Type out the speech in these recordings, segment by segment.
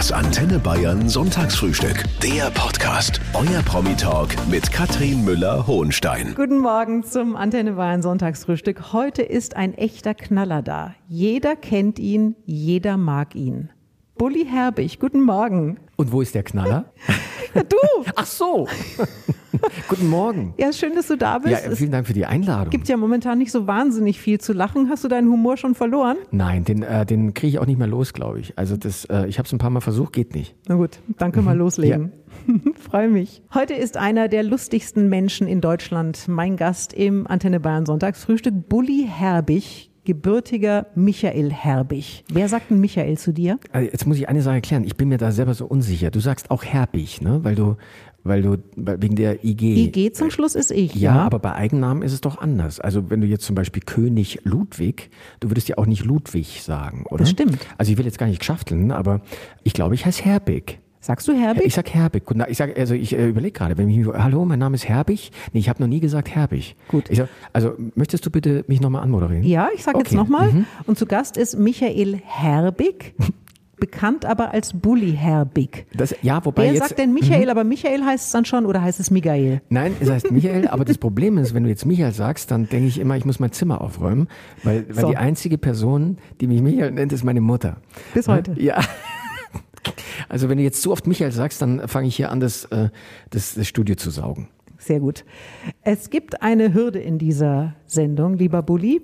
Das Antenne Bayern Sonntagsfrühstück. Der Podcast. Euer Promi-Talk mit Katrin Müller-Hohenstein. Guten Morgen zum Antenne Bayern Sonntagsfrühstück. Heute ist ein echter Knaller da. Jeder kennt ihn, jeder mag ihn. Bully Herbig, guten Morgen. Und wo ist der Knaller? Ja, du! Ach so. Guten Morgen. Ja, schön, dass du da bist. Ja, vielen Dank für die Einladung. Es gibt ja momentan nicht so wahnsinnig viel zu lachen. Hast du deinen Humor schon verloren? Nein, den, äh, den kriege ich auch nicht mehr los, glaube ich. Also das, äh, ich habe es ein paar Mal versucht, geht nicht. Na gut, dann können wir loslegen. Freue mich. Heute ist einer der lustigsten Menschen in Deutschland mein Gast im Antenne Bayern Sonntagsfrühstück, Bully Herbig, gebürtiger Michael Herbig. Wer sagt denn Michael zu dir? Also jetzt muss ich eine Sache erklären. Ich bin mir da selber so unsicher. Du sagst auch Herbig, ne? Weil du, weil du wegen der IG. IG zum Schluss ist ich. Ja, Ja, aber bei Eigennamen ist es doch anders. Also wenn du jetzt zum Beispiel König Ludwig, du würdest ja auch nicht Ludwig sagen, oder? Das stimmt. Also ich will jetzt gar nicht schafteln, aber ich glaube, ich heiße Herbig. Sagst du Herbig? Ich sag Herbig. Ich sag, also ich äh, überlege gerade, wenn ich mich, hallo, mein Name ist Herbig. Nee, ich habe noch nie gesagt Herbig. Gut. Sag, also möchtest du bitte mich nochmal anmoderieren? ja, ich sage jetzt Okay. nochmal. Mhm. Und zu Gast ist Michael Herbig, bekannt aber als Bully Herbig. Das, ja, wobei Wer jetzt. sagt denn Michael, aber Michael heißt es dann schon oder heißt es Michael? Nein, es heißt Michael, aber das Problem ist, wenn du jetzt Michael sagst, dann denke ich immer, ich muss mein Zimmer aufräumen, weil, weil So. die einzige Person, die mich Michael nennt, ist meine Mutter. Bis heute. Ja. Also wenn du jetzt so oft Michael sagst, dann fange ich hier an, das, äh, das, das Studio zu saugen. Sehr gut. Es gibt eine Hürde in dieser Sendung, lieber Bulli.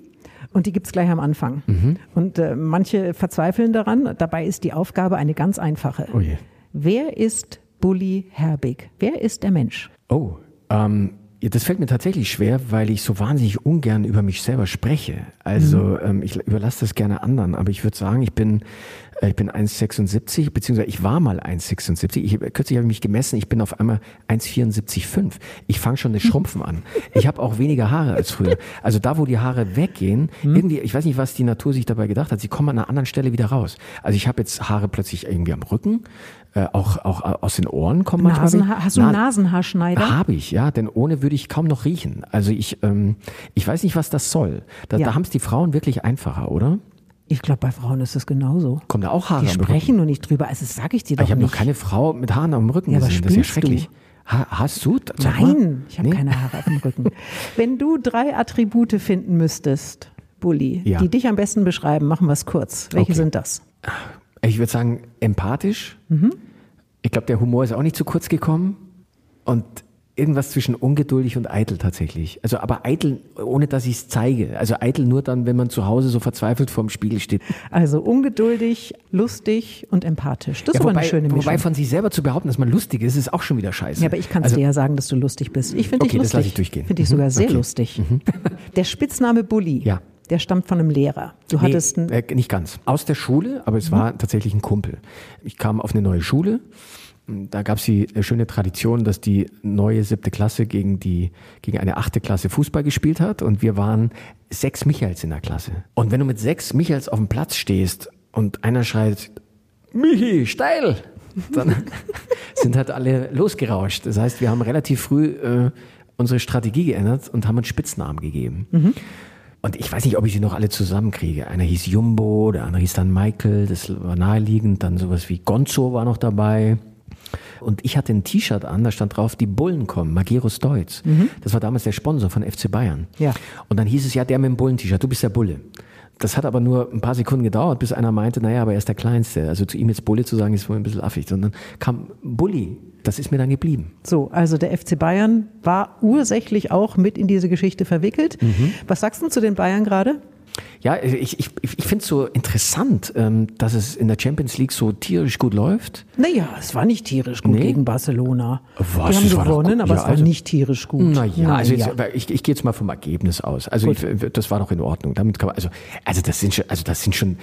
Und die gibt's gleich am Anfang. Mhm. Und äh, manche verzweifeln daran. Dabei ist die Aufgabe eine ganz einfache. Oh je. Wer ist Bully Herbig? Wer ist der Mensch? Oh, ähm, ja, das fällt mir tatsächlich schwer, weil ich so wahnsinnig ungern über mich selber spreche. Also ähm, ich überlasse das gerne anderen, aber ich würde sagen, ich bin äh, ich bin 1,76, beziehungsweise ich war mal 1,76. Ich, kürzlich habe ich mich gemessen, ich bin auf einmal 1,74,5. Ich fange schon das Schrumpfen an. Ich habe auch weniger Haare als früher. Also da, wo die Haare weggehen, irgendwie, ich weiß nicht, was die Natur sich dabei gedacht hat, sie kommen an einer anderen Stelle wieder raus. Also ich habe jetzt Haare plötzlich irgendwie am Rücken, äh, auch, auch aus den Ohren kommen manchmal. Nasenha welche. hast du einen Na- Nasenhaarschneider? habe ich, ja, denn ohne würde ich kaum noch riechen. Also ich, ähm, ich weiß nicht, was das soll. Da, Ja. da haben es die Frauen wirklich einfacher, oder? Ich glaube, bei Frauen ist es genauso. Kommen da auch Haare Die am sprechen nur nicht drüber. Also das sage ich dir doch Ich habe nicht. noch keine Frau mit Haaren am Rücken Ja, aber gesehen. Das ist ja spinnst du? schrecklich. Ha, hast du? Sag mal. Nein, ich habe Nee? keine Haare auf dem Rücken. Wenn du drei Attribute finden müsstest, Bulli, Ja. die dich am besten beschreiben, machen wir es kurz. Welche Okay. sind das? Ich würde sagen, empathisch. Mhm. Ich glaube, der Humor ist auch nicht zu kurz gekommen. Und irgendwas zwischen ungeduldig und eitel tatsächlich. Also aber eitel, ohne dass ich es zeige. Also eitel nur dann, wenn man zu Hause so verzweifelt vorm Spiegel steht. Also ungeduldig, lustig und empathisch. Das ist Ja, aber wobei, eine schöne Mischung. wobei von sich selber zu behaupten, dass man lustig ist, ist auch schon wieder scheiße. ja, aber ich kann es also, dir ja sagen, dass du lustig bist. Ich finde Okay, dich das lustig. lasse ich durchgehen. Finde ich Mhm, sogar sehr okay. lustig. Der Spitzname Bulli, Ja. der stammt von einem Lehrer. Du hattest nee, einen, äh, nicht ganz. Aus der Schule, aber es war tatsächlich ein Kumpel. Ich kam auf eine neue Schule. Da gab es die äh, schöne Tradition, dass die neue siebte Klasse gegen die gegen eine achte Klasse Fußball gespielt hat und wir waren sechs Michaels in der Klasse. Und wenn du mit sechs Michaels auf dem Platz stehst und einer schreit Michi steil, dann sind halt alle losgerauscht. Das heißt, wir haben relativ früh äh, unsere Strategie geändert und haben uns Spitznamen gegeben. Und ich weiß nicht, ob ich sie noch alle zusammenkriege. Einer hieß Jumbo, der andere hieß dann Michael, das war naheliegend. Dann sowas wie Gonzo war noch dabei. Und ich hatte ein T-Shirt an, da stand drauf, die Bullen kommen, Magirus Deutz. Das war damals der Sponsor von FC Bayern. Ja. Und dann hieß es ja, der mit dem Bullen-T-Shirt, du bist der Bulle. Das hat aber nur ein paar Sekunden gedauert, bis einer meinte, naja, aber er ist der Kleinste. Also zu ihm jetzt Bulle zu sagen, ist wohl ein bisschen affig. Und dann kam Bulli. Das ist mir dann geblieben. so, also der FC Bayern war ursächlich auch mit in diese Geschichte verwickelt. Mhm. Was sagst du zu den Bayern gerade? Ja, ich, ich, ich finde es so interessant, ähm, dass es in der Champions League so tierisch gut läuft. Naja, es war nicht tierisch gut Nee. gegen Barcelona. Was? Die haben Das gewonnen, aber Ja, es war also- nicht tierisch gut. Naja, also jetzt, aber ich, ich gehe jetzt mal vom Ergebnis aus. Also ich, das war doch in Ordnung. Damit kann man, also, also das sind schon, also das sind schon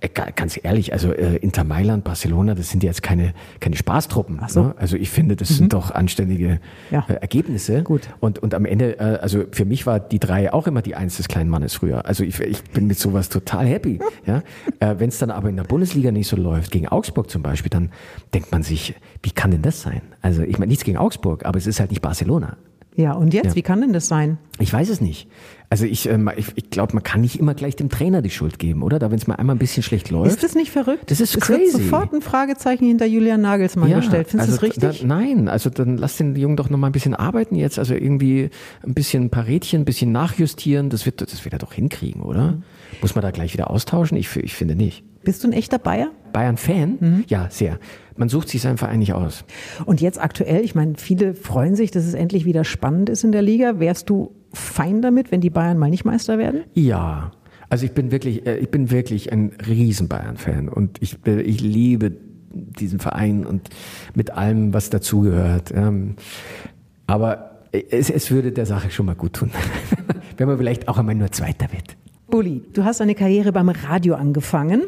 äh, ga- ganz ehrlich, also äh, Inter Mailand, Barcelona, das sind jetzt keine keine Spaßtruppen. So. Ne? Also ich finde, das sind doch anständige Ja. äh, Ergebnisse. Gut. Und und am Ende, äh, also für mich war die drei auch immer die Eins des kleinen Mannes früher. Also ich, ich bin mit sowas total happy. Ja, äh, wenn es dann aber in der Bundesliga nicht so läuft, gegen Augsburg zum Beispiel, dann denkt man sich, wie kann denn das sein? Also ich meine nichts gegen Augsburg, aber es ist halt nicht Barcelona. Ja, und jetzt, Ja. wie kann denn das sein? Ich weiß es nicht. Also ich, ähm, ich, ich glaube, man kann nicht immer gleich dem Trainer die Schuld geben, oder? Da wenn es mal einmal ein bisschen schlecht läuft. Ist das nicht verrückt? Das ist es crazy. wird sofort ein Fragezeichen hinter Julian Nagelsmann gestellt. Findest also du das richtig? Da, nein, also dann lass den Jungen doch noch mal ein bisschen arbeiten jetzt. Also irgendwie ein bisschen ein paar Rädchen, ein bisschen nachjustieren. Das wird, das wird er doch hinkriegen, oder? Mhm. Muss man da gleich wieder austauschen? Ich, ich finde nicht. Bist du ein echter Bayer? Bayern-Fan? Mhm. Ja, sehr. Man sucht sich seinen Verein nicht aus. Und jetzt aktuell, ich meine, viele freuen sich, dass es endlich wieder spannend ist in der Liga. Wärst du fein damit, wenn die Bayern mal nicht Meister werden? Ja. Also ich bin wirklich, äh, ich bin wirklich ein riesen Bayern-Fan und ich, ich liebe diesen Verein und mit allem, was dazugehört. Ähm, aber es, es würde der Sache schon mal gut tun, wenn man vielleicht auch einmal nur Zweiter wird. Bulli, du hast eine Karriere beim Radio angefangen,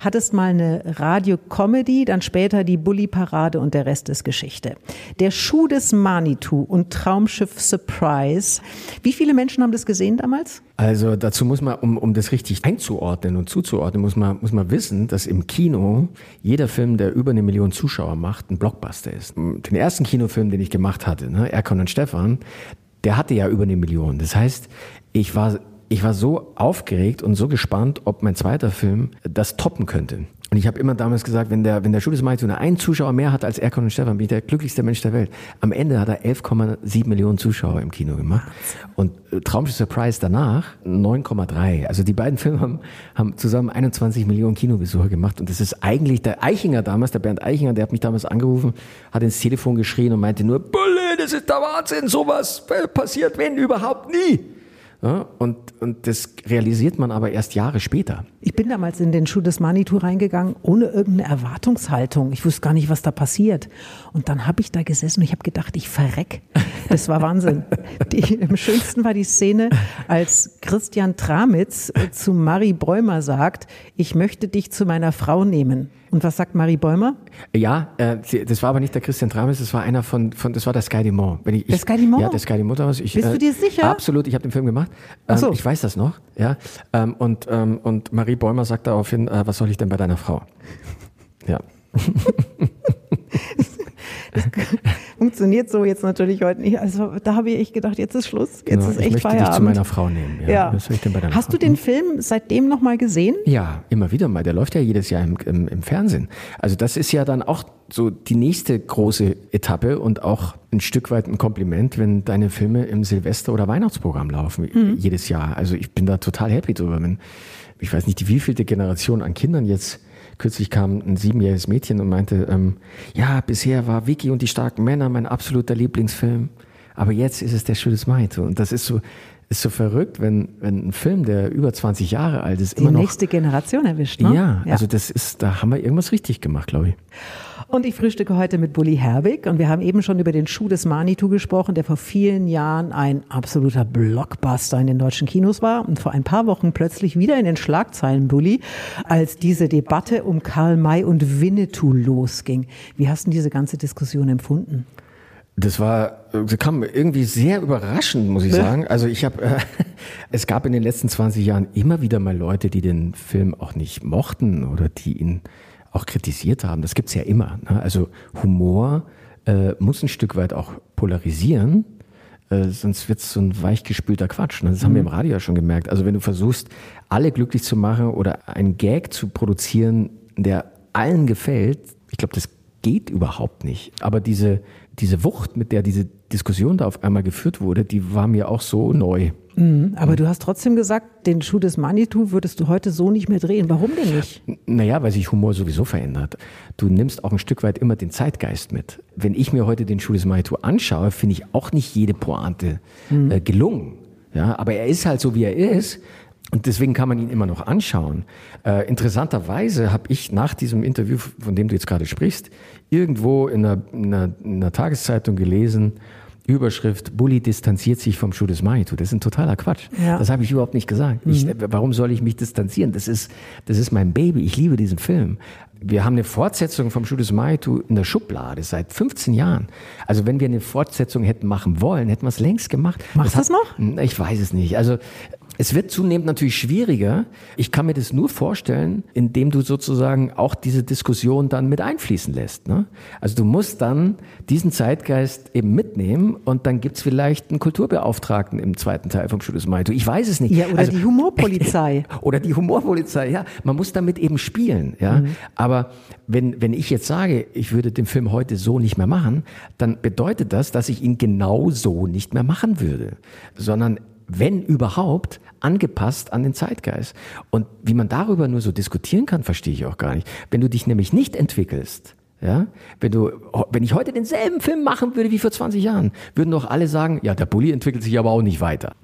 hattest mal eine Radio-Comedy, dann später die Bulli-Parade und der Rest ist Geschichte. Der Schuh des Manitou und Traumschiff Surprise. Wie viele Menschen haben das gesehen damals? Also dazu muss man, um, um das richtig einzuordnen und zuzuordnen, muss man, muss man wissen, dass im Kino jeder Film, der über eine Million Zuschauer macht, ein Blockbuster ist. Den ersten Kinofilm, den ich gemacht hatte, ne, Erkon und Stefan, der hatte ja über eine Million. Das heißt, ich war ich war so aufgeregt und so gespannt, ob mein zweiter Film das toppen könnte. Und ich habe immer damals gesagt, wenn der, wenn der Schuh des Maituna einen Zuschauer mehr hat als Erkon und Stefan, bin ich der glücklichste Mensch der Welt. Am Ende hat er 11,7 Millionen Zuschauer im Kino gemacht. Und äh, Traumschiff Surprise danach 9,3. Also die beiden Filme haben, haben zusammen 21 Millionen Kinobesucher gemacht. Und das ist eigentlich der Eichinger damals, der Bernd Eichinger, der hat mich damals angerufen, hat ins Telefon geschrien und meinte nur, Bulle, das ist der Wahnsinn, sowas passiert wenn überhaupt nie. Und, und das realisiert man aber erst Jahre später. Ich bin damals in den Schuh des Manitou reingegangen, ohne irgendeine Erwartungshaltung. Ich wusste gar nicht, was da passiert. Und dann habe ich da gesessen und ich habe gedacht, ich verreck. Das war Wahnsinn. Die, am schönsten war die Szene, als Christian Tramitz zu Marie Bräumer sagt, ich möchte dich zu meiner Frau nehmen. Und was sagt Marie Bäumer? Ja, äh, das war aber nicht der Christian Trames, das war einer von, von das war der Sky Dumont. Wenn ich, der Sky Dumont? Ja, der Sky Dumont. Ich, Bist äh, du dir sicher? Absolut, ich habe den Film gemacht. Ähm, so. Ich weiß das noch. Ja, ähm, und, ähm, und Marie Bäumer sagt daraufhin, äh, was soll ich denn bei deiner Frau? Ja. Das funktioniert so jetzt natürlich heute nicht. Also da habe ich echt gedacht, jetzt ist Schluss, jetzt genau, ist echt ich möchte Feierabend. Dich zu meiner Frau nehmen. Ja. ja. Was soll ich denn bei deiner Hast Frau? du den Film seitdem nochmal gesehen? Ja, immer wieder mal. Der läuft ja jedes Jahr im, im, im Fernsehen. Also das ist ja dann auch so die nächste große Etappe und auch ein Stück weit ein Kompliment, wenn deine Filme im Silvester- oder Weihnachtsprogramm laufen, mhm. jedes Jahr. Also ich bin da total happy drüber. Wenn, ich weiß nicht, die wievielte Generation an Kindern jetzt kürzlich kam ein siebenjähriges Mädchen und meinte, ähm, ja, bisher war Vicky und die starken Männer mein absoluter Lieblingsfilm, aber jetzt ist es der Schuh des Maito. Und das ist so, ist so verrückt, wenn, wenn ein Film, der über 20 Jahre alt ist, die immer noch. Die nächste Generation erwischt, ne? Ja, ja, also das ist, da haben wir irgendwas richtig gemacht, glaube ich. Und ich frühstücke heute mit Bully Herbig und wir haben eben schon über den Schuh des Manitou gesprochen, der vor vielen Jahren ein absoluter Blockbuster in den deutschen Kinos war und vor ein paar Wochen plötzlich wieder in den Schlagzeilen Bully, als diese Debatte um Karl May und Winnetou losging. Wie hast du diese ganze Diskussion empfunden? Das war, das kam irgendwie sehr überraschend, muss ich sagen. Also ich habe, äh, es gab in den letzten 20 Jahren immer wieder mal Leute, die den Film auch nicht mochten oder die ihn auch kritisiert haben. Das gibt's ja immer. Ne? Also Humor äh, muss ein Stück weit auch polarisieren, äh, sonst wird's so ein weichgespülter Quatsch. Ne? Das mhm. haben wir im mhm. Radio ja schon gemerkt. Also wenn du versuchst, alle glücklich zu machen oder einen Gag zu produzieren, der allen gefällt, ich glaube, das geht überhaupt nicht. Aber diese, diese Wucht, mit der diese Diskussion da auf einmal geführt wurde, die war mir auch so neu. Mhm, aber du hast trotzdem gesagt, den Schuh des Manitou würdest du heute so nicht mehr drehen. Warum denn nicht? Naja, weil sich Humor sowieso verändert. Du nimmst auch ein Stück weit immer den Zeitgeist mit. Wenn ich mir heute den Schuh des Manitou anschaue, finde ich auch nicht jede Pointe mhm. äh, gelungen. Ja, aber er ist halt so, wie er ist. Und deswegen kann man ihn immer noch anschauen. Äh, interessanterweise habe ich nach diesem Interview, von dem du jetzt gerade sprichst, irgendwo in einer, in einer, in einer Tageszeitung gelesen, Überschrift, Bully distanziert sich vom Schuh des Manitou. Das ist ein totaler Quatsch. Ja. Das habe ich überhaupt nicht gesagt. Mhm. Ich, warum soll ich mich distanzieren? Das ist, das ist mein Baby. Ich liebe diesen Film. Wir haben eine Fortsetzung vom Schuh des Manitou in der Schublade seit 15 Jahren. Also wenn wir eine Fortsetzung hätten machen wollen, hätten wir es längst gemacht. Machst du das noch? Ich weiß es nicht. Also Es wird zunehmend natürlich schwieriger. Ich kann mir das nur vorstellen, indem du sozusagen auch diese Diskussion dann mit einfließen lässt. Ne? Also du musst dann diesen Zeitgeist eben mitnehmen und dann gibt's vielleicht einen Kulturbeauftragten im zweiten Teil vom Studios Maito. Ich weiß es nicht. Ja, oder also, die Humorpolizei. Oder die Humorpolizei, ja. Man muss damit eben spielen, ja. Mhm. Aber wenn, wenn ich jetzt sage, ich würde den Film heute so nicht mehr machen, dann bedeutet das, dass ich ihn genau so nicht mehr machen würde, sondern wenn überhaupt, angepasst an den Zeitgeist. Und wie man darüber nur so diskutieren kann, verstehe ich auch gar nicht. Wenn du dich nämlich nicht entwickelst, ja, wenn du, wenn ich heute denselben Film machen würde wie vor 20 Jahren, würden doch alle sagen, ja, der Bulli entwickelt sich aber auch nicht weiter.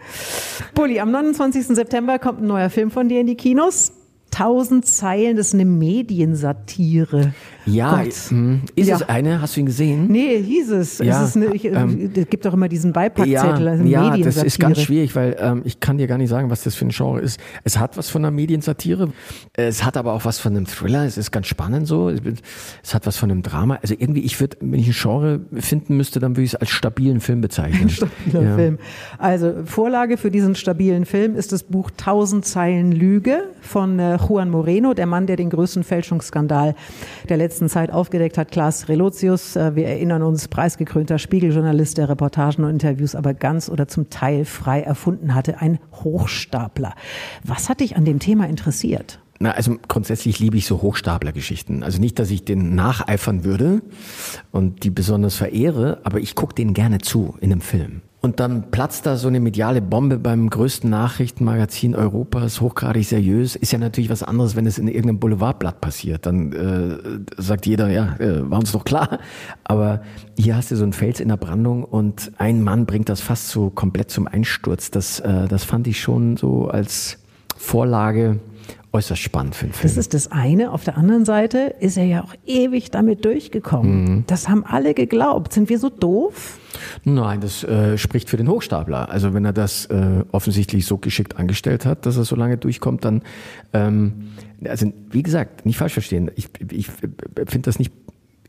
Bulli, am 29. September kommt ein neuer Film von dir in die Kinos. Tausend Zeilen, das ist eine Mediensatire. Ja, Gott. Hm, ist ja. es eine? Hast du ihn gesehen? Nee, hieß es. Ja, es eine, ich, ähm, es gibt doch immer diesen Beipackzettel. Ja, also ja das ist ganz schwierig, weil ähm, ich kann dir gar nicht sagen, was das für ein Genre ist. Es hat was von einer Mediensatire. Es hat aber auch was von einem Thriller. Es ist ganz spannend so. Es hat was von einem Drama. Also irgendwie, ich würde, wenn ich ein Genre finden müsste, dann würde ich es als stabilen Film bezeichnen. Ein stabiler ja. Film. Also Vorlage für diesen stabilen Film ist das Buch Tausend Zeilen Lüge von äh, Juan Moreno, der Mann, der den größten Fälschungsskandal der letzten Zeit aufgedeckt hat. Klaas Relotius, äh, wir erinnern uns, preisgekrönter Spiegeljournalist, der Reportagen und Interviews aber ganz oder zum Teil frei erfunden hatte. Ein Hochstapler. Was hat dich an dem Thema interessiert? Na, also grundsätzlich liebe ich so Hochstaplergeschichten. Also nicht, dass ich den nacheifern würde und die besonders verehre, aber ich gucke denen gerne zu in einem Film. Und dann platzt da so eine mediale Bombe beim größten Nachrichtenmagazin Europas, hochgradig seriös. Ist ja natürlich was anderes, wenn es in irgendeinem Boulevardblatt passiert. Dann äh, sagt jeder, ja, äh, war uns doch klar. Aber hier hast du so einen Fels in der Brandung und ein Mann bringt das fast so komplett zum Einsturz. Das, äh, das fand ich schon so als Vorlage äußerst spannend für den Film. Das ist das eine. Auf der anderen Seite ist er ja auch ewig damit durchgekommen. Mhm. Das haben alle geglaubt. Sind wir so doof? Nein, das äh, spricht für den Hochstapler. Also wenn er das äh, offensichtlich so geschickt angestellt hat, dass er so lange durchkommt, dann, ähm, also wie gesagt, nicht falsch verstehen. Ich, ich finde das nicht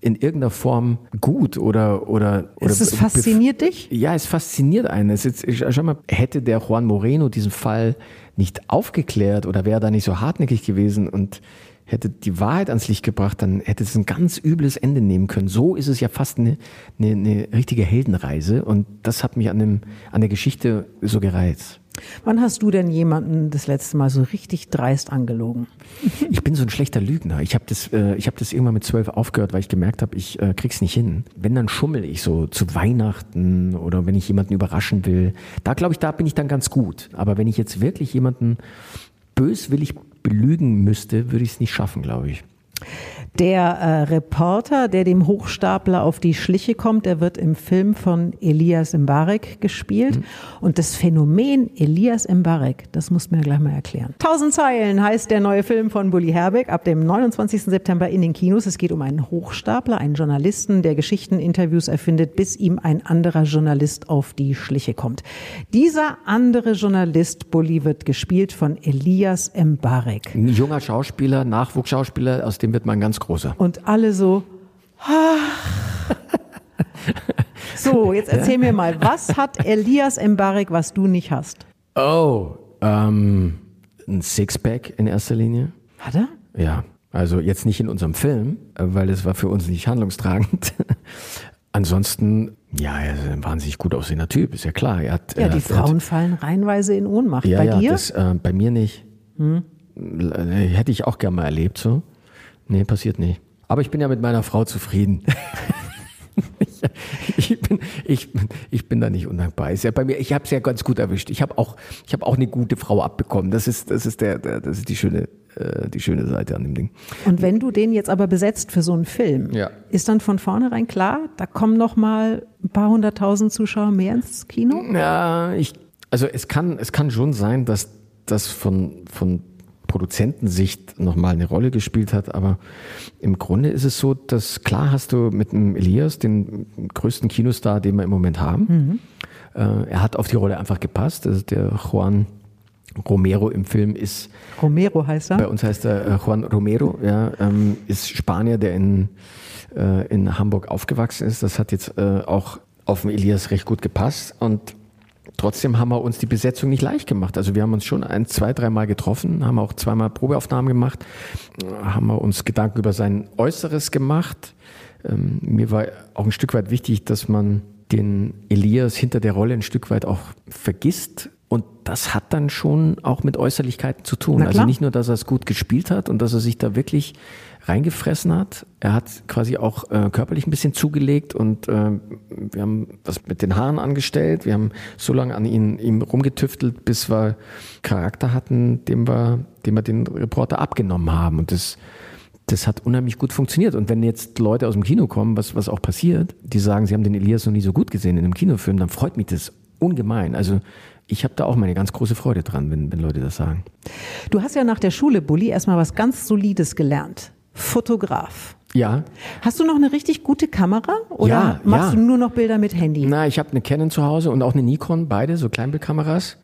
in irgendeiner Form gut oder oder oder es fasziniert dich? Ja, es fasziniert einen. Es ist, schau mal, hätte der Juan Moreno diesen Fall nicht aufgeklärt oder wäre da nicht so hartnäckig gewesen und hätte die Wahrheit ans Licht gebracht, dann hätte es ein ganz übles Ende nehmen können. So ist es ja fast eine, eine, eine richtige Heldenreise und das hat mich an, dem, an der Geschichte so gereizt. Wann hast du denn jemanden das letzte Mal so richtig dreist angelogen? Ich bin so ein schlechter Lügner. Ich habe das, äh, ich hab das irgendwann mit zwölf aufgehört, weil ich gemerkt habe, ich äh, krieg's nicht hin. Wenn, dann schummel ich so zu Weihnachten oder wenn ich jemanden überraschen will. Da glaube ich, da bin ich dann ganz gut. Aber wenn ich jetzt wirklich jemanden böswillig belügen müsste, würde ich es nicht schaffen, glaube ich. Der äh, Reporter, der dem Hochstapler auf die Schliche kommt, der wird im Film von Elias Mbarek gespielt. Mhm. Und das Phänomen Elias Mbarek, das muss mir gleich mal erklären. Tausend Zeilen heißt der neue Film von Bully Herbeck ab dem 29. September in den Kinos. Es geht um einen Hochstapler, einen Journalisten, der Geschichteninterviews erfindet, bis ihm ein anderer Journalist auf die Schliche kommt. Dieser andere Journalist, Bully, wird gespielt von Elias Mbarek. Ein junger Schauspieler, Nachwuchsschauspieler, aus dem wird man ganz großer. Und alle so, so, jetzt erzähl ja? mir mal, was hat Elias Mbarek, was du nicht hast? Oh, ähm, ein Sixpack in erster Linie. Hat er? Ja, also jetzt nicht in unserem Film, weil es war für uns nicht handlungstragend. Ansonsten, ja, er ist ein wahnsinnig gut aussehender Typ, ist ja klar. Er hat, ja, die hat, Frauen hat, fallen reihenweise in Ohnmacht. Ja, bei ja, dir? Das, äh, bei mir nicht. Hm? Hätte ich auch gerne mal erlebt so. Nee, passiert nicht. Aber ich bin ja mit meiner Frau zufrieden. ich, bin, ich, ich bin da nicht undankbar. Ist ja bei mir, ich habe es ja ganz gut erwischt. Ich habe auch, ich habe auch eine gute Frau abbekommen. Das ist, das ist der, der das ist die schöne, äh, die schöne Seite an dem Ding. Und wenn du den jetzt aber besetzt für so einen Film, ja. ist dann von vornherein klar, da kommen noch mal ein paar hunderttausend Zuschauer mehr ins Kino? Ja, ich, also es kann, es kann schon sein, dass das von, von Produzentensicht nochmal eine Rolle gespielt hat. Aber im Grunde ist es so, dass klar hast du mit dem Elias den größten Kinostar, den wir im Moment haben. Mhm. Äh, er hat auf die Rolle einfach gepasst. Also der Juan Romero im Film ist. Romero heißt er? Bei uns heißt er äh, Juan Romero, ja, ähm, ist Spanier, der in, äh, in Hamburg aufgewachsen ist. Das hat jetzt auch auf den Elias recht gut gepasst. Und trotzdem haben wir uns die Besetzung nicht leicht gemacht. Also wir haben uns schon ein, zwei, dreimal getroffen, haben auch zweimal Probeaufnahmen gemacht, haben wir uns Gedanken über sein Äußeres gemacht. Ähm, mir war auch ein Stück weit wichtig, dass man den Elias hinter der Rolle ein Stück weit auch vergisst. Und das hat dann schon auch mit Äußerlichkeiten zu tun. Also nicht nur, dass er es gut gespielt hat und dass er sich da wirklich reingefressen hat. Er hat quasi auch äh, körperlich ein bisschen zugelegt und äh, wir haben was mit den Haaren angestellt. Wir haben so lange an ihn, ihm rumgetüftelt, bis wir Charakter hatten, dem wir, dem wir den Reporter abgenommen haben. Und das, das hat unheimlich gut funktioniert. Und wenn jetzt Leute aus dem Kino kommen, was, was auch passiert, die sagen, sie haben den Elias noch nie so gut gesehen in einem Kinofilm, dann freut mich das ungemein. Also ich habe da auch meine ganz große Freude dran, wenn, wenn Leute das sagen. Du hast ja nach der Schule, Bulli, erstmal was ganz Solides gelernt. Fotograf. Ja. Hast du noch eine richtig gute Kamera oder Ja, machst ja. du nur noch Bilder mit Handy? Na, ich habe eine Canon zu Hause und auch eine Nikon, beide, so Kleinbildkameras.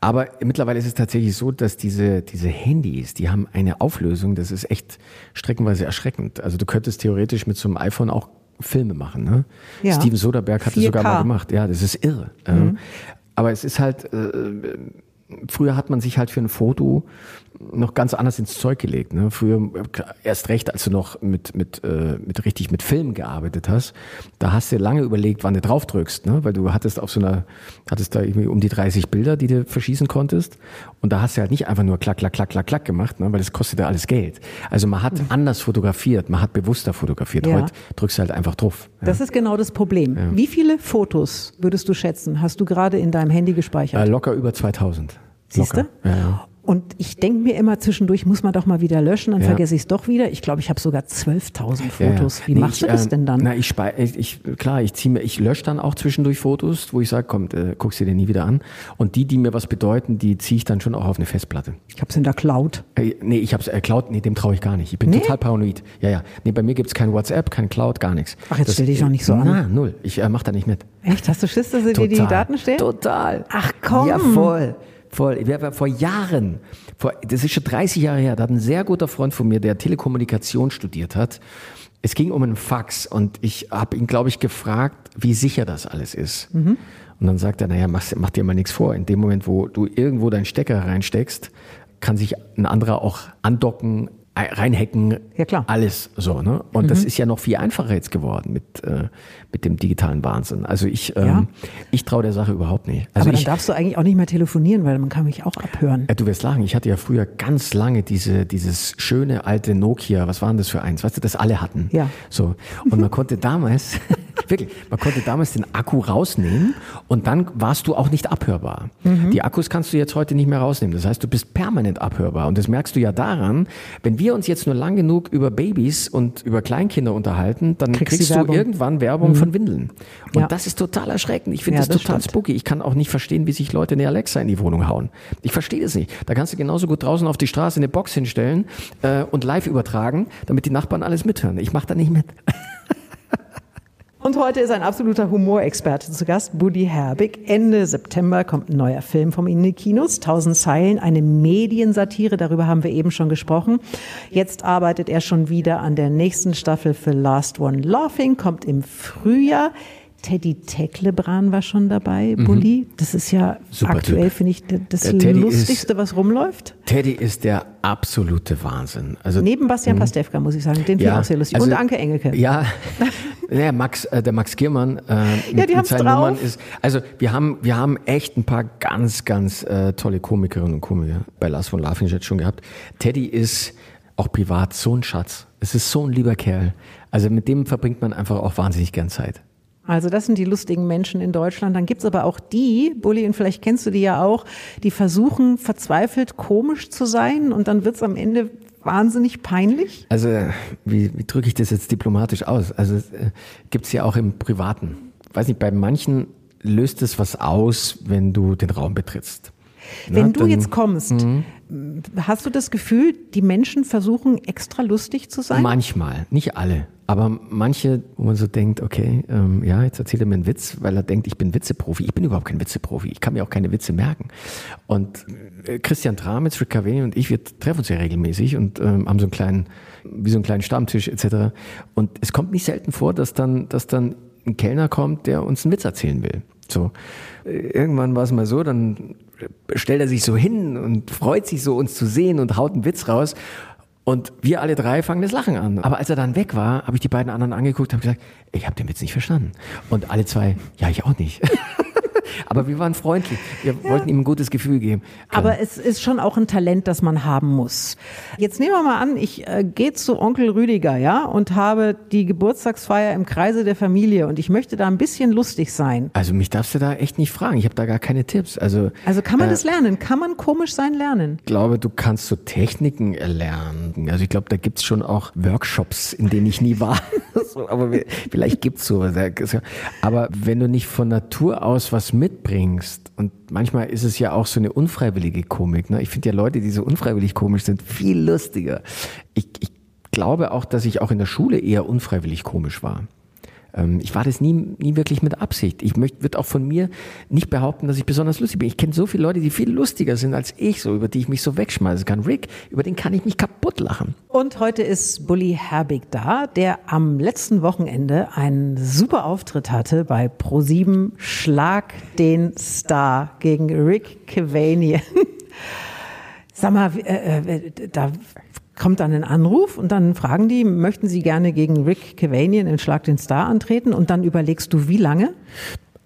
Aber mittlerweile ist es tatsächlich so, dass diese, diese Handys, die haben eine Auflösung, das ist echt streckenweise erschreckend. Also du könntest theoretisch mit so einem iPhone auch Filme machen. Ne? Ja. Steven Soderbergh hat es sogar 4K. mal gemacht. Ja, das ist irre. Ähm, Aber es ist halt, äh, früher hat man sich halt für ein Foto noch ganz anders ins Zeug gelegt. Ne? Früher erst recht, als du noch mit, mit, äh, mit richtig mit Film gearbeitet hast, da hast du lange überlegt, wann du drauf drückst, ne? weil du hattest auf so einer, hattest da irgendwie um die 30 Bilder, die du verschießen konntest. Und da hast du halt nicht einfach nur klack, klack, klack, klack, klack gemacht, ne? weil das kostet ja alles Geld. Also man hat anders fotografiert, man hat bewusster fotografiert. Ja. Heute drückst du halt einfach drauf. Ja. Das ist genau das Problem. Wie viele Fotos würdest du schätzen, hast du gerade in deinem Handy gespeichert? Äh, locker über 2000. Siehst du? Ja, ja. Und ich denke mir immer zwischendurch, muss man doch mal wieder löschen, dann Ja. vergesse ich es doch wieder. Ich glaube, ich habe sogar 12.000 Ja, Fotos. ja. Wie Nee, machst ich, du das äh, denn dann? Na, ich, ich, klar, ich ziehe mir, ich lösche dann auch zwischendurch Fotos, wo ich sage, komm, äh, guck sie dir nie wieder an. Und die, die mir was bedeuten, die ziehe ich dann schon auch auf eine Festplatte. ich habe es in der Cloud. Äh, nee, ich hab's äh, Cloud, nee, dem traue ich gar nicht. Ich bin Nee? total paranoid. Ja, ja. Nee, bei mir gibt's kein WhatsApp, kein Cloud, gar nichts. Ach, jetzt stell dich doch nicht so an. Na, null. Ich äh, mach da nicht mit. Echt? Hast du Schiss, dass dir die Daten stehlen? Total. Ach, komm. Ja, voll. War vor Jahren, vor, das ist schon 30 Jahre her, da hat ein sehr guter Freund von mir, der Telekommunikation studiert hat. Es ging um einen Fax und ich habe ihn, glaube ich, gefragt, wie sicher das alles ist. Mhm. Und dann sagt er, naja, mach, mach dir mal nichts vor. In dem Moment, wo du irgendwo deinen Stecker reinsteckst, kann sich ein anderer auch andocken, reinhacken, Ja, klar. alles so. Ne? Und das ist ja noch viel einfacher jetzt geworden mit, äh, mit dem digitalen Wahnsinn. Also ich, ähm, Ja. ich traue der Sache überhaupt nicht. Also Aber dann ich, darfst du eigentlich auch nicht mehr telefonieren, weil man kann mich auch abhören. ja, du wirst lachen, ich hatte ja früher ganz lange diese, dieses schöne alte Nokia, was waren das für eins? Weißt du, das alle hatten. Ja. So. Und man konnte damals, wirklich, man konnte damals den Akku rausnehmen und dann warst du auch nicht abhörbar. Die Akkus kannst du jetzt heute nicht mehr rausnehmen. Das heißt, du bist permanent abhörbar. Und das merkst du ja daran, wenn wir uns jetzt nur lang genug über Babys und über Kleinkinder unterhalten, dann Kriegst kriegst, du Werbung. irgendwann Werbung von Windeln. Und Ja. das ist total erschreckend. Ich finde Ja, das das total stimmt. spooky. Ich kann auch nicht verstehen, wie sich Leute eine Alexa in die Wohnung hauen. Ich verstehe das nicht. Da kannst du genauso gut draußen auf die Straße eine Box hinstellen äh, und live übertragen, damit die Nachbarn alles mithören. Ich mache da nicht mit. Und heute ist ein absoluter Humorexperte zu Gast, Buddy Herbig. Ende September kommt ein neuer Film von ihm in die Kinos, Tausend Zeilen, eine Mediensatire, darüber haben wir eben schon gesprochen. Jetzt arbeitet er schon wieder an der nächsten Staffel für Last One Laughing, kommt im Frühjahr. Teddy Tecklebrand war schon dabei, Bulli. Das ist ja Mhm. Super aktuell, finde ich, das Lustigste, was rumläuft. Teddy ist der absolute Wahnsinn. Also Neben Bastian Pastewka, muss ich sagen. Den finde ich auch sehr lustig. also- Und Anke Engelke. Ja, ja Max, äh, der Max Giermann äh, mit, die mit seinen drauf. Nummern ist. Also wir haben, wir haben echt ein paar ganz, ganz äh, tolle Komikerinnen und Komiker bei Lars von Laughing jetzt schon gehabt. Teddy ist auch privat so ein Schatz. Es ist so ein lieber Kerl. Also mit dem verbringt man einfach auch wahnsinnig gern Zeit. Also das sind die lustigen Menschen in Deutschland. Dann gibt's aber auch die, Bulli, und vielleicht kennst du die ja auch, die versuchen verzweifelt komisch zu sein und dann wird's am Ende wahnsinnig peinlich. Also wie, wie drücke ich das jetzt diplomatisch aus? Also äh, gibt es ja auch im Privaten. Weiß nicht, bei manchen löst es was aus, wenn du den Raum betrittst. Wenn Na, du jetzt kommst, hast du das Gefühl, die Menschen versuchen extra lustig zu sein? Manchmal, nicht alle, aber manche, wo man so denkt, okay, ähm, ja, jetzt erzählt er mir einen Witz, weil er denkt, ich bin Witzeprofi. Ich bin überhaupt kein Witzeprofi. Ich kann mir auch keine Witze merken. Und äh, Christian Tramitz, Rick Cavani und ich, wir treffen uns ja regelmäßig und ähm, haben so einen kleinen, wie so einen kleinen Stammtisch etc. Und es kommt nicht selten vor, dass dann, dass dann ein Kellner kommt, der uns einen Witz erzählen will. So. Irgendwann war es mal so, dann stellt er sich so hin und freut sich so, uns zu sehen und haut einen Witz raus. Und wir alle drei fangen das Lachen an. Aber als er dann weg war, habe ich die beiden anderen angeguckt und gesagt, ich habe den Witz nicht verstanden. Und alle zwei, ja, ich auch nicht. Aber wir waren freundlich. Wir ja. wollten ihm ein gutes Gefühl geben. Aber es ist schon auch ein Talent, das man haben muss. Jetzt nehmen wir mal an, ich äh, gehe zu Onkel Rüdiger, ja, und habe die Geburtstagsfeier im Kreise der Familie und ich möchte da ein bisschen lustig sein. Also mich darfst du da echt nicht fragen. Ich habe da gar keine Tipps. Also, also kann man äh, das lernen? Kann man komisch sein lernen? Ich glaube, du kannst so Techniken erlernen. Also ich glaube, da gibt's schon auch Workshops, in denen ich nie war. aber vielleicht gibt's sowas. Aber wenn du nicht von Natur aus was mitbringst, und manchmal ist es ja auch so eine unfreiwillige Komik. Ne? Ich finde ja Leute, die so unfreiwillig komisch sind, viel lustiger. Ich, ich glaube auch, dass ich auch in der Schule eher unfreiwillig komisch war. Ähm, ich war das nie, nie wirklich mit Absicht. Ich möchte, würde auch von mir nicht behaupten, dass ich besonders lustig bin. Ich kenne so viele Leute, die viel lustiger sind als ich, so über die ich mich so wegschmeißen kann. Rick, über den kann ich mich kaputt lachen. Und heute ist Bully Herbig da, der am letzten Wochenende einen super Auftritt hatte bei Pro7 Schlag den Star gegen Rick Cavanian. Sag mal, äh, äh, da kommt dann ein Anruf und dann fragen die, möchten Sie gerne gegen Rick Cavanian in Schlag den Star antreten? Und dann überlegst du, wie lange?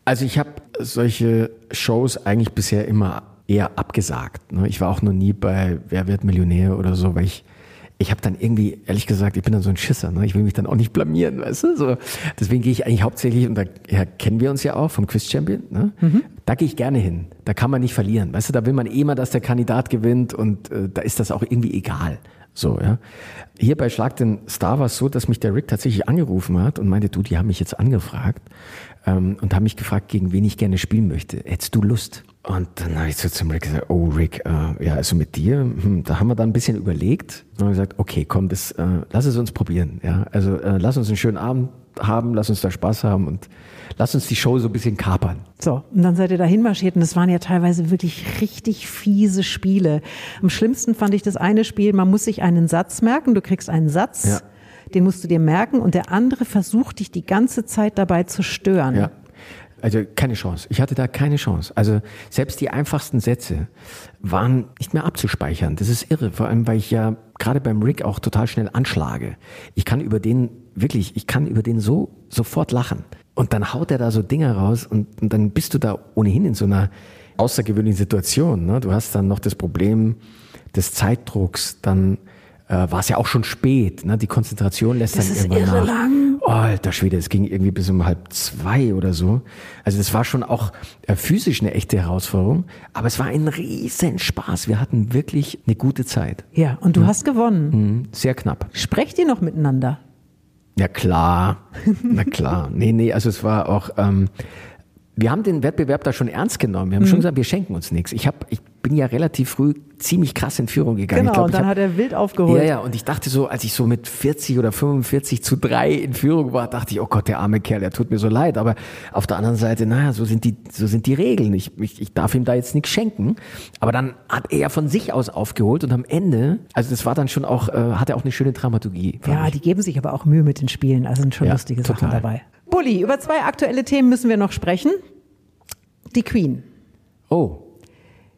Also ich habe solche Shows eigentlich bisher immer eher abgesagt. Ne? Ich war auch noch nie bei Wer wird Millionär oder so, weil ich ich habe dann irgendwie, ehrlich gesagt, ich bin dann so ein Schisser, ne? ich will mich dann auch nicht blamieren, weißt du? So, deswegen gehe ich eigentlich hauptsächlich, und da ja, kennen wir uns ja auch vom Quiz Champion, ne? Mhm. da gehe ich gerne hin. Da kann man nicht verlieren, weißt du, da will man eh mal, dass der Kandidat gewinnt und äh, da ist das auch irgendwie egal. So, ja. Hier bei Schlag den Star war es so, dass mich der Rick tatsächlich angerufen hat und meinte, du, die haben mich jetzt angefragt ähm, und haben mich gefragt, gegen wen ich gerne spielen möchte. Hättest du Lust? Und dann habe ich so zum Rick gesagt, oh Rick, äh, ja, also mit dir, hm, da haben wir dann ein bisschen überlegt und haben gesagt, okay, komm, das, äh, lass es uns probieren. Ja, also äh, lass uns einen schönen Abend haben, lass uns da Spaß haben und lass uns die Show so ein bisschen kapern. So, und dann seid ihr dahin marschiert und das waren ja teilweise wirklich richtig fiese Spiele. Am schlimmsten fand ich das eine Spiel, man muss sich einen Satz merken, du kriegst einen Satz. Ja. Den musst du dir merken und der andere versucht dich die ganze Zeit dabei zu stören. Ja. Also keine Chance. Ich hatte da keine Chance. Also selbst die einfachsten Sätze waren nicht mehr abzuspeichern. Das ist irre, vor allem weil ich ja gerade beim Rick auch total schnell anschlage. Ich kann über den wirklich, ich kann über den so sofort lachen. Und dann haut er da so Dinge raus und, und dann bist du da ohnehin in so einer außergewöhnlichen Situation. Ne? Du hast dann noch das Problem des Zeitdrucks, dann äh, war es ja auch schon spät. Ne? Die Konzentration lässt das dann ist irgendwann irre nach. lang. Oh, alter Schwede, es ging irgendwie bis um halb zwei oder so. Also das war schon auch äh, physisch eine echte Herausforderung, aber es war ein riesen Spaß. Wir hatten wirklich eine gute Zeit. Ja, und du mhm. hast gewonnen. Mhm, sehr knapp. Sprecht ihr noch miteinander? Ja klar, na klar. Nee, nee, also es war auch, ähm, wir haben den Wettbewerb da schon ernst genommen. Wir haben mhm. schon gesagt, wir schenken uns nichts. Ich, hab, ich bin ja relativ früh ziemlich krass in Führung gegangen. Genau, glaub, und dann hab, hat er wild aufgeholt. Ja, ja, und ich dachte so, als ich so mit 40 oder 45 zu 3 in Führung war, dachte ich, oh Gott, der arme Kerl, der tut mir so leid. Aber auf der anderen Seite, naja, so sind die, so sind die Regeln. Ich, ich, ich darf ihm da jetzt nichts schenken. Aber dann hat er von sich aus aufgeholt und am Ende, also das war dann schon auch, äh, hat er auch eine schöne Dramaturgie. Ja, ich. die geben sich aber auch Mühe mit den Spielen. Also sind schon Ja, lustige total. Sachen dabei. Bulli, über zwei aktuelle Themen müssen wir noch sprechen. Die Queen. Oh,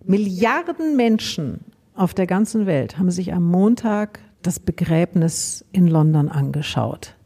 Milliarden Menschen auf der ganzen Welt haben sich am Montag das Begräbnis in London angeschaut.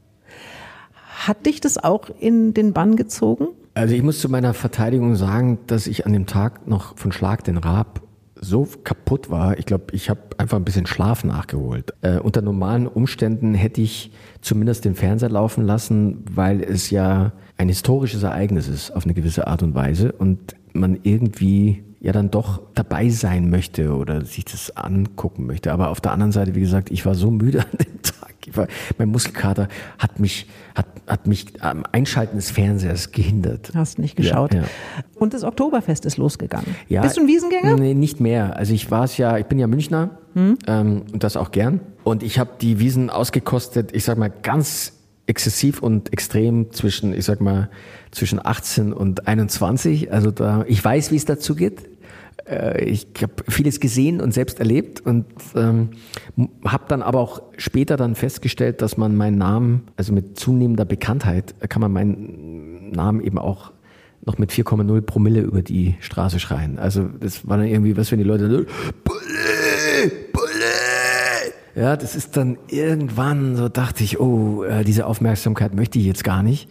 Hat dich das auch in den Bann gezogen? Also ich muss zu meiner Verteidigung sagen, dass ich an dem Tag noch von Schlag den Raab so kaputt war. Ich glaube, ich habe einfach ein bisschen Schlaf nachgeholt. Äh, unter normalen Umständen hätte ich zumindest den Fernseher laufen lassen, weil es ja ein historisches Ereignis ist auf eine gewisse Art und Weise und man irgendwie ja dann doch dabei sein möchte oder sich das angucken möchte. Aber auf der anderen Seite, wie gesagt, ich war so müde an dem Tag. Mein Muskelkater hat mich, hat, hat mich am Einschalten des Fernsehers gehindert. Hast nicht geschaut. Ja, ja. Und das Oktoberfest ist losgegangen. Ja, Bist du ein Wiesengänger? Nee, nicht mehr. Also ich war es ja, ich bin ja Münchner ähm, und das auch gern. Und ich habe die Wiesen ausgekostet, ich sag mal, ganz exzessiv und extrem zwischen, ich sag mal, zwischen 18 und 21. Also da, ich weiß, wie es dazu geht. Äh, Ich habe vieles gesehen und selbst erlebt und ähm, habe dann aber auch später dann festgestellt, dass man meinen Namen, also mit zunehmender Bekanntheit, kann man meinen Namen eben auch noch mit 4,0 Promille über die Straße schreien. Also das war dann irgendwie, was wenn die Leute Bulle, Bulle. Ja, das ist dann irgendwann so dachte ich, oh, äh, diese Aufmerksamkeit möchte ich jetzt gar nicht.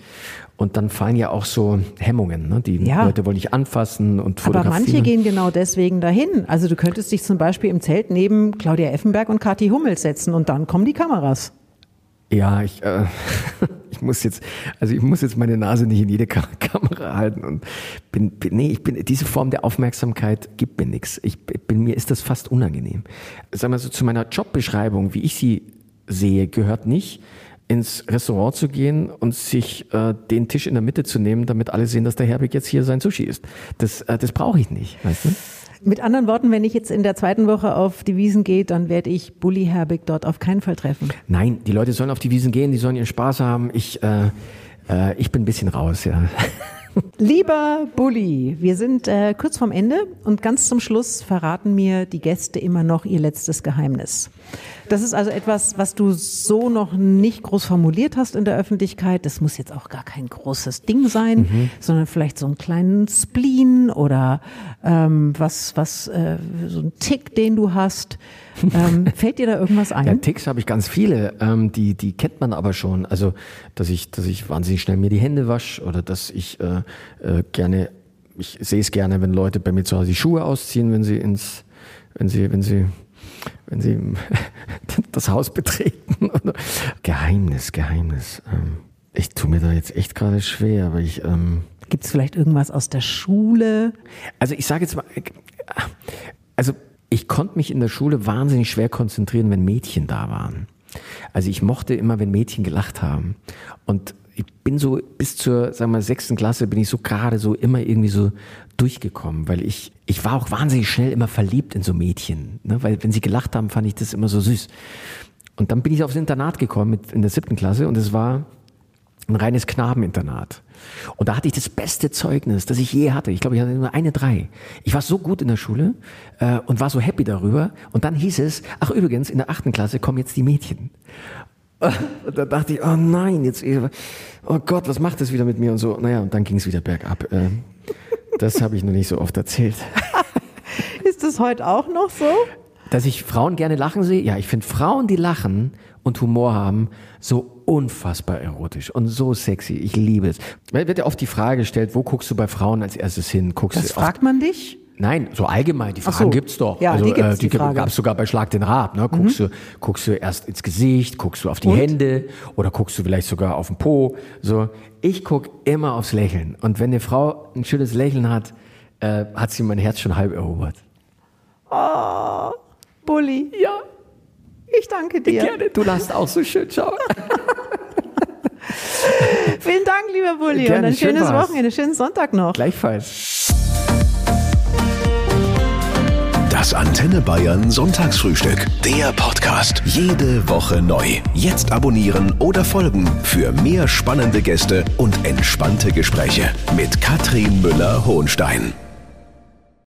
Und dann fallen ja auch so Hemmungen. Ne? Die ja. Leute wollen dich anfassen und fotografieren. Aber manche gehen genau deswegen dahin. Also du könntest dich zum Beispiel im Zelt neben Claudia Effenberg und Kathi Hummels setzen und dann kommen die Kameras. Ja, ich, äh, ich muss jetzt, also ich muss jetzt meine Nase nicht in jede Kam Kamera halten und bin, bin, nee, ich bin, diese Form der Aufmerksamkeit gibt mir nichts. Ich bin, mir ist das fast unangenehm. Sag mal so, zu meiner Jobbeschreibung, wie ich sie sehe, gehört nicht, ins Restaurant zu gehen und sich äh, den Tisch in der Mitte zu nehmen, damit alle sehen, dass der Herbig jetzt hier sein Sushi isst. Das, äh, das brauche ich nicht, weißt du? Mit anderen Worten, wenn ich jetzt in der zweiten Woche auf die Wiesen gehe, dann werde ich Bully Herbig dort auf keinen Fall treffen. Nein, die Leute sollen auf die Wiesen gehen, die sollen ihren Spaß haben. Ich, äh, äh, ich bin ein bisschen raus, ja. Lieber Bulli, wir sind äh, kurz vorm Ende und ganz zum Schluss verraten mir die Gäste immer noch ihr letztes Geheimnis. Das ist also etwas, was du so noch nicht groß formuliert hast in der Öffentlichkeit. Das muss jetzt auch gar kein großes Ding sein, mhm. sondern vielleicht so einen kleinen Spleen oder ähm, was, was äh, so ein Tick, den du hast. Ähm, fällt dir da irgendwas ein? Ja, Ticks habe ich ganz viele. Ähm, die, die kennt man aber schon. Also, dass ich, dass ich wahnsinnig schnell mir die Hände wasche oder dass ich äh, äh, gerne, ich sehe es gerne, wenn Leute bei mir zu Hause die Schuhe ausziehen, wenn sie ins, wenn sie, wenn sie wenn sie das Haus betreten. Geheimnis, Geheimnis. Ähm, ich tue mir da jetzt echt gerade schwer, aber ich. Ähm Gibt es vielleicht irgendwas aus der Schule? Also ich sage jetzt mal, also ich konnte mich in der Schule wahnsinnig schwer konzentrieren, wenn Mädchen da waren. Also ich mochte immer, wenn Mädchen gelacht haben. Und ich bin so bis zur, sagen wir, sechsten Klasse bin ich so gerade so immer irgendwie so durchgekommen, weil ich, ich war auch wahnsinnig schnell immer verliebt in so Mädchen, ne? weil wenn sie gelacht haben, fand ich das immer so süß. Und dann bin ich aufs Internat gekommen mit, in der siebten Klasse und es war ein reines Knabeninternat. Und da hatte ich das beste Zeugnis, das ich je hatte. Ich glaube, ich hatte nur eine drei. Ich war so gut in der Schule äh, und war so happy darüber. Und dann hieß es, ach übrigens, in der achten Klasse kommen jetzt die Mädchen. Und da dachte ich, oh nein, jetzt, oh Gott, was macht das wieder mit mir und so. Naja, und dann ging es wieder bergab. Äh, das habe ich noch nicht so oft erzählt. Ist das heute auch noch so? Dass ich Frauen gerne lachen sehe? Ja, ich finde Frauen, die lachen und Humor haben, so unfassbar erotisch und so sexy. Ich liebe es. Weil wird ja oft die Frage gestellt, wo guckst du bei Frauen als erstes hin? Guckst das fragt man dich? Nein, so allgemein, die Fragen so. gibt's doch. Ja, also, die gibt's, äh, die, die gab's sogar bei Schlag den Rab. Ne? Guckst, mhm. du, guckst du erst ins Gesicht, guckst du auf die Und? Hände oder guckst du vielleicht sogar auf den Po. So, ich guck immer aufs Lächeln. Und wenn eine Frau ein schönes Lächeln hat, äh, hat sie mein Herz schon halb erobert. Oh, Bulli. Ja. Ich danke dir. Gerne, du lachst auch so schön, schau. Vielen Dank, lieber Bulli. Gerne, Und ein schönes schön Wochenende, schönen Sonntag noch. Gleichfalls. Das Antenne Bayern Sonntagsfrühstück. Der Podcast. Jede Woche neu. Jetzt abonnieren oder folgen für mehr spannende Gäste und entspannte Gespräche mit Katrin Müller-Hohenstein.